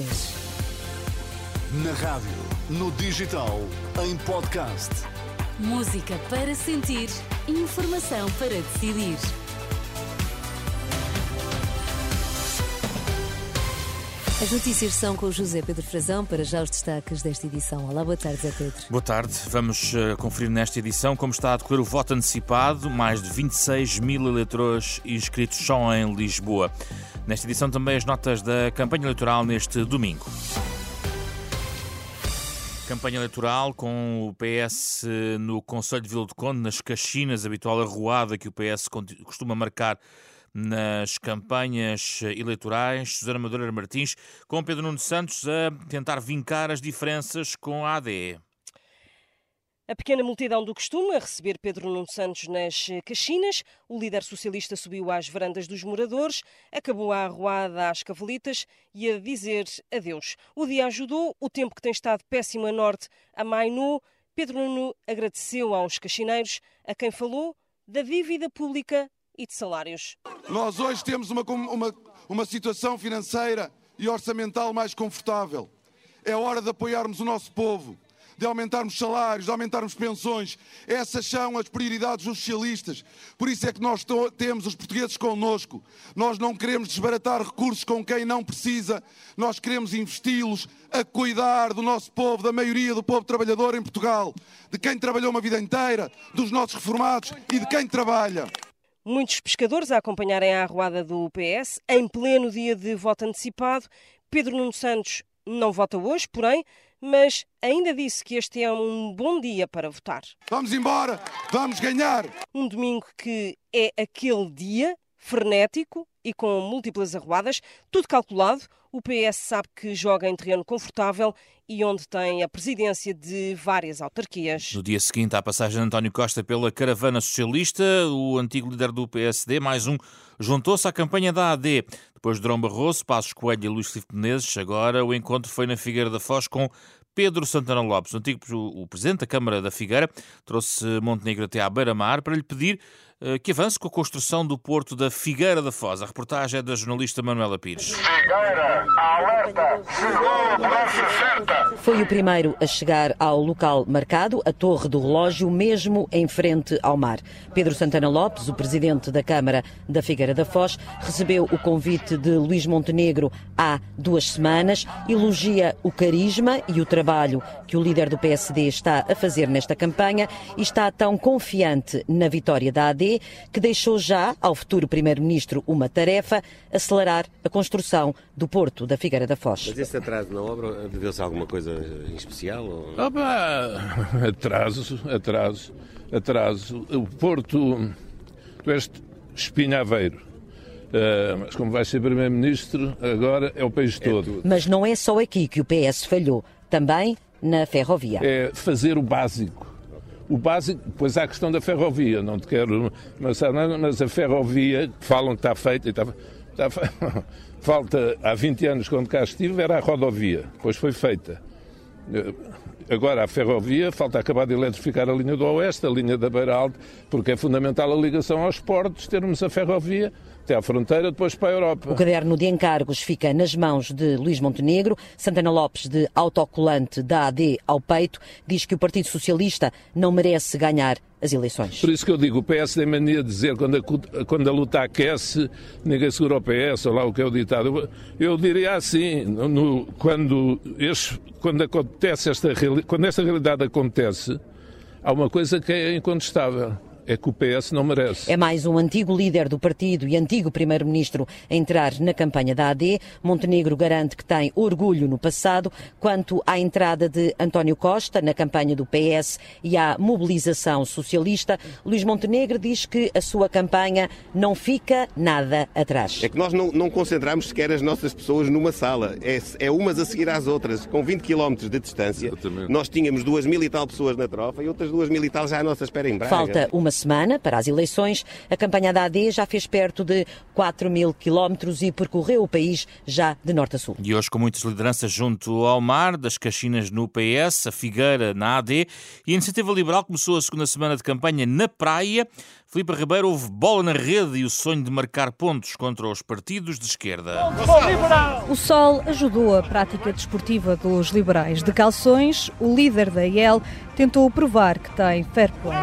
vocês. Na rádio, no digital, em podcast. Música para sentir, informação para decidir. As notícias são com o José Pedro Frazão para já os destaques desta edição. Olá, boa tarde, Zé Pedro. Boa tarde. Vamos uh, conferir nesta edição como está a decorrer o voto antecipado. Mais de 26 mil eleitores inscritos só em Lisboa. Nesta edição também as notas da campanha eleitoral neste domingo. Campanha eleitoral com o PS no Conselho de Vila do Conde, nas Caxinas, habitual arruada que o PS costuma marcar nas campanhas eleitorais. Susana Madureira Martins com Pedro Nuno Santos a tentar vincar as diferenças com a ADE. A pequena multidão do costume a receber Pedro Nuno Santos nas Caxinas. O líder socialista subiu às varandas dos moradores, acabou a arruada às cavalitas e a dizer adeus. O dia ajudou, o tempo que tem estado péssimo a norte amainou. Pedro Nuno agradeceu aos caxineiros, a quem falou da dívida pública e de salários. Nós hoje temos uma, uma, uma situação financeira e orçamental mais confortável. É hora de apoiarmos o nosso povo, de aumentarmos salários, de aumentarmos pensões. Essas são as prioridades dos socialistas. Por isso é que nós temos os portugueses connosco. Nós não queremos desbaratar recursos com quem não precisa, nós queremos investi-los a cuidar do nosso povo, da maioria do povo trabalhador em Portugal, de quem trabalhou uma vida inteira, dos nossos reformados e de quem trabalha. Muitos pescadores a acompanharem a arruada do PS em pleno dia de voto antecipado. Pedro Nuno Santos não vota hoje, porém, mas ainda disse que este é um bom dia para votar. Vamos embora, vamos ganhar! Um domingo que é aquele dia frenético e com múltiplas arruadas, tudo calculado. O PS sabe que joga em terreno confortável e onde tem a presidência de várias autarquias. No dia seguinte à passagem de António Costa pela caravana socialista, o antigo líder do PSD, mais um, juntou-se à campanha da AD. Depois de Drão Barroso, Passos Coelho e Luís Filipe Menezes, agora o encontro foi na Figueira da Foz com Pedro Santana Lopes, o antigo o presidente da Câmara da Figueira, trouxe Montenegro até à beira-mar para lhe pedir que avance com a construção do porto da Figueira da Foz. A reportagem é da jornalista Manuela Pires. Figueira, alerta, certa. Foi o primeiro a chegar ao local marcado, a Torre do Relógio, mesmo em frente ao mar. Pedro Santana Lopes, o presidente da Câmara da Figueira da Foz, recebeu o convite de Luís Montenegro há duas semanas, elogia o carisma e o trabalho que o líder do PSD está a fazer nesta campanha e está tão confiante na vitória da AD que deixou já ao futuro Primeiro-Ministro uma tarefa, acelerar a construção do Porto da Figueira da Foz. Mas esse atraso na obra deveu-se a alguma coisa em especial? Ou... Opa, atraso, atraso, atraso. O Porto, tu és espinhaveiro. Uh, mas como vai ser Primeiro-Ministro, agora é o país é todo. Tudo. Mas não é só aqui que o PS falhou, também na ferrovia. É fazer o básico o básico, pois há a questão da ferrovia, não te quero, mas, mas a ferrovia, falam que está feita, está, está, falta, há 20 anos quando cá estive, era a rodovia, depois foi feita. Agora, a ferrovia, falta acabar de eletrificar a linha do Oeste, a linha da Beira Alta, porque é fundamental a ligação aos portos, termos a ferrovia até à fronteira, depois para a Europa. O caderno de encargos fica nas mãos de Luís Montenegro. Santana Lopes, de autocolante da AD ao peito, diz que o Partido Socialista não merece ganhar as eleições. Por isso que eu digo, o PS tem mania de dizer quando a, quando a luta aquece, ninguém segura o PS, ou lá o que é o ditado. Eu, eu diria assim, no, quando, este, quando acontece esta quando esta realidade acontece, há uma coisa que é incontestável é que o PS não merece. É mais um antigo líder do partido e antigo primeiro-ministro a entrar na campanha da AD. Montenegro garante que tem orgulho no passado quanto à entrada de António Costa na campanha do PS e à mobilização socialista. Luís Montenegro diz que a sua campanha não fica nada atrás. É que nós não, não concentramos sequer as nossas pessoas numa sala. É, é umas a seguir às outras, com 20 km de distância. Exatamente. Nós tínhamos duas mil e tal pessoas na trofa e outras duas mil e tal já à nossa espera em Braga. Falta uma semana para as eleições, a campanha da AD já fez perto de 4 mil quilómetros e percorreu o país já de norte a sul. E hoje com muitas lideranças junto ao mar, das Caxinas no PS, a Figueira na AD e a Iniciativa Liberal começou a segunda semana de campanha na praia. Filipe Ribeiro houve bola na rede e o sonho de marcar pontos contra os partidos de esquerda. O sol ajudou a prática desportiva dos liberais de calções. O líder da IEL tentou provar que tem fair play.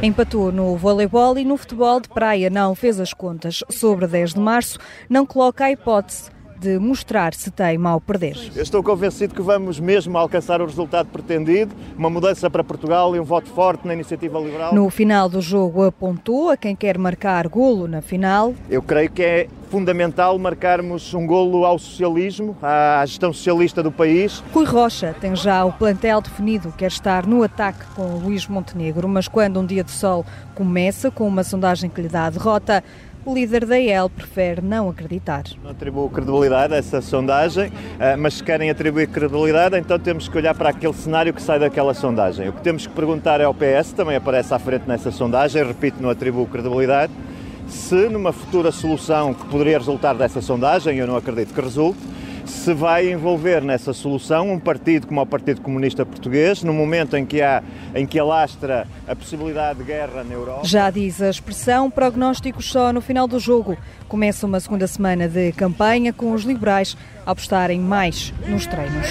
Empatou no voleibol e no futebol de praia não fez as contas. Sobre 10 de março, não coloca a hipótese de mostrar se tem mal perder. Eu estou convencido que vamos mesmo alcançar o resultado pretendido, uma mudança para Portugal e um voto forte na iniciativa liberal. No final do jogo apontou a quem quer marcar golo na final. Eu creio que é fundamental marcarmos um golo ao socialismo, à gestão socialista do país. Rui Rocha tem já o plantel definido, quer estar no ataque com Luís Montenegro, mas quando um dia de sol começa com uma sondagem que lhe dá a derrota, o líder da EL prefere não acreditar. Não atribuo credibilidade a essa sondagem, eh, mas se querem atribuir credibilidade, então temos que olhar para aquele cenário que sai daquela sondagem. O que temos que perguntar é ao PS, também aparece à frente nessa sondagem, repito, não atribuo credibilidade, se numa futura solução que poderia resultar dessa sondagem, eu não acredito que resulte, se vai envolver nessa solução um partido como o Partido Comunista Português, no momento em que há em que alastra a possibilidade de guerra na Europa. Já diz a expressão prognósticos só no final do jogo. Começa uma segunda semana de campanha com os liberais a apostarem mais nos treinos.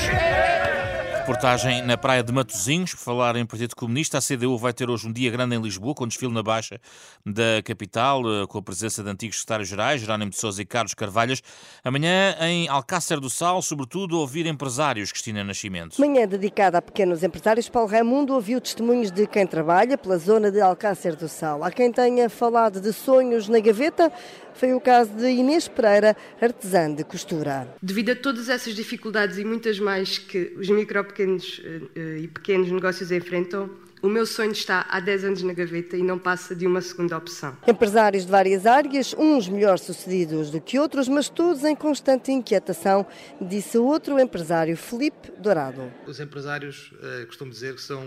Reportagem na praia de Matosinhos, por falar em Partido Comunista. A CDU vai ter hoje um dia grande em Lisboa, com desfile na Baixa da capital, eh, com a presença de antigos secretários-gerais, Jerónimo de Sousa e Carlos Carvalhas. Amanhã, em Alcácer do Sal, sobretudo, ouvir empresários, Cristina Nascimento. Manhã dedicada a pequenos empresários, Paulo Raimundo ouviu testemunhos de quem trabalha pela zona de Alcácer do Sal. Há quem tenha falado de sonhos na gaveta, foi o caso de Inês Pereira, artesã de costura. Devido a todas essas dificuldades e muitas mais que os micro, pequenos eh, e pequenos negócios enfrentam, o meu sonho está há 10 anos na gaveta e não passa de uma segunda opção. Empresários de várias áreas, uns melhor sucedidos do que outros, mas todos em constante inquietação, disse outro empresário, Felipe Dourado. Os empresários uh, costumam dizer que são,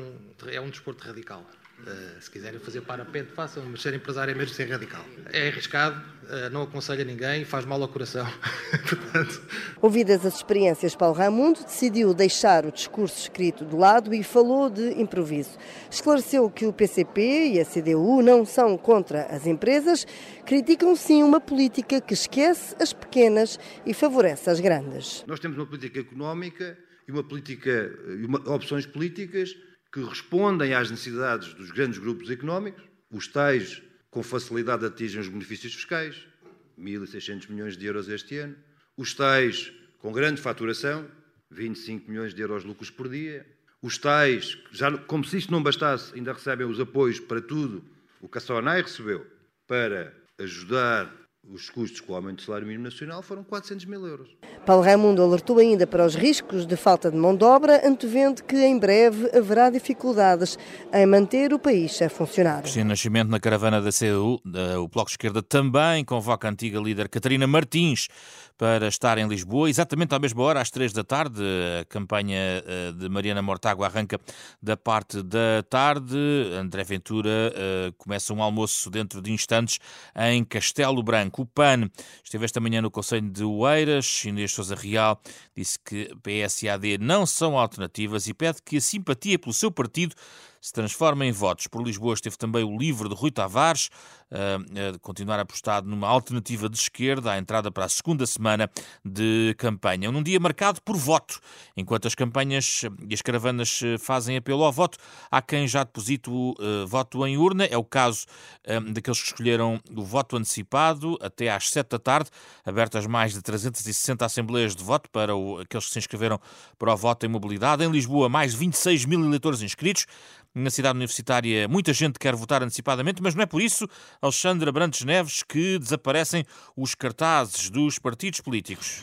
é um desporto radical. Uh, se quiserem fazer parapente, façam, mas ser empresário é mesmo ser radical. É arriscado, uh, não aconselha ninguém, faz mal ao coração. Portanto... Ouvidas as experiências, Paulo Raimundo decidiu deixar o discurso escrito de lado e falou de improviso. Esclareceu que o PCP e a CDU não são contra as empresas, criticam sim uma política que esquece as pequenas e favorece as grandes. Nós temos uma política económica e uma política, e uma, opções políticas que respondem às necessidades dos grandes grupos económicos, os tais com facilidade atingem os benefícios fiscais, 1.600 milhões de euros este ano, os tais com grande faturação, 25 milhões de euros de lucros por dia, os tais, já, como se isto não bastasse, ainda recebem os apoios para tudo o que a SONAI recebeu para ajudar os custos com o aumento do salário mínimo nacional foram 400 mil euros. Paulo Raimundo alertou ainda para os riscos de falta de mão de obra, antevendo que em breve haverá dificuldades em manter o país a funcionar. Cristina Nascimento na caravana da CDU, o Bloco de Esquerda também convoca a antiga líder Catarina Martins para estar em Lisboa, exatamente à mesma hora, às três da tarde. A campanha eh, de Mariana Mortágua arranca da parte da tarde. André Ventura eh, começa um almoço dentro de instantes em Castelo Branco. O PAN esteve esta manhã no Conselho de Oeiras. Inês Sousa Real disse que PS e AD não são alternativas e pede que a simpatia pelo seu partido se transforma em votos. Por Lisboa esteve também o livro de Rui Tavares, a continuar apostado numa alternativa de esquerda à entrada para a segunda semana de campanha. Num dia marcado por voto. Enquanto as campanhas e as caravanas eh, fazem apelo ao voto, há quem já deposite o uh, voto em urna. É o caso um, daqueles que escolheram o voto antecipado até às sete da tarde, abertas mais de 360 assembleias de voto para o, aqueles que se inscreveram para o voto em mobilidade. Em Lisboa, mais de 26 mil eleitores inscritos. Na cidade universitária, muita gente quer votar antecipadamente, mas não é por isso, Alexandre Abrantes Neves, que desaparecem os cartazes dos partidos políticos.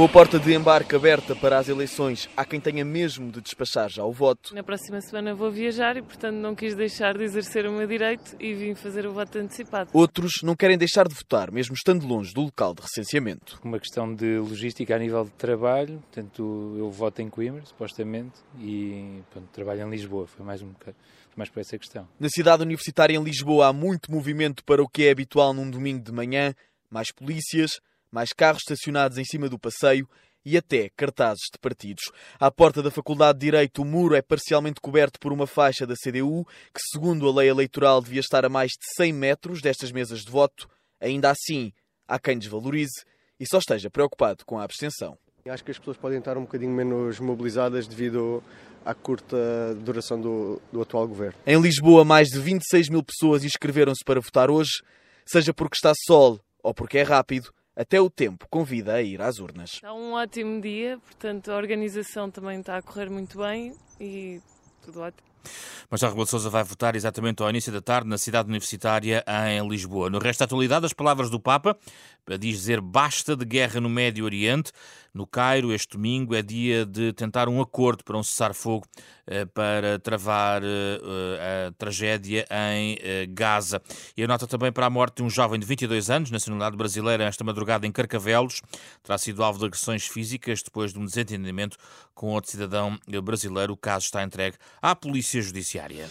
Com a porta de embarque aberta para as eleições, há quem tenha mesmo de despachar já o voto. Na próxima semana vou viajar e, portanto, não quis deixar de exercer o meu direito e vim fazer o voto antecipado. Outros não querem deixar de votar, mesmo estando longe do local de recenseamento. Uma questão de logística a nível de trabalho, portanto, eu voto em Coimbra, supostamente, e pronto, trabalho em Lisboa. Foi mais um bocado mais por essa questão. Na cidade universitária em Lisboa há muito movimento para o que é habitual num domingo de manhã, mais polícias, mais carros estacionados em cima do passeio e até cartazes de partidos. À porta da Faculdade de Direito, o muro é parcialmente coberto por uma faixa da CDU, que, segundo a lei eleitoral, devia estar a mais de 100 metros destas mesas de voto. Ainda assim, há quem desvalorize e só esteja preocupado com a abstenção. Acho que as pessoas podem estar um bocadinho menos mobilizadas devido à curta duração do, do atual governo. Em Lisboa, mais de 26 mil pessoas inscreveram-se para votar hoje, seja porque está sol ou porque é rápido. Até o tempo convida a ir às urnas. Está um ótimo dia, portanto a organização também está a correr muito bem e tudo ótimo. Marcelo Rebelo de Sousa vai votar exatamente ao início da tarde na cidade universitária em Lisboa. No resto da atualidade, as palavras do Papa diz dizer basta de guerra no Médio Oriente. No Cairo, este domingo, é dia de tentar um acordo para um cessar-fogo eh, para travar eh, a tragédia em eh, Gaza. E a nota também para a morte de um jovem de 22 anos, nacionalidade brasileira, esta madrugada em Carcavelos. Terá sido alvo de agressões físicas depois de um desentendimento com outro cidadão brasileiro. O caso está entregue à Polícia Judiciária.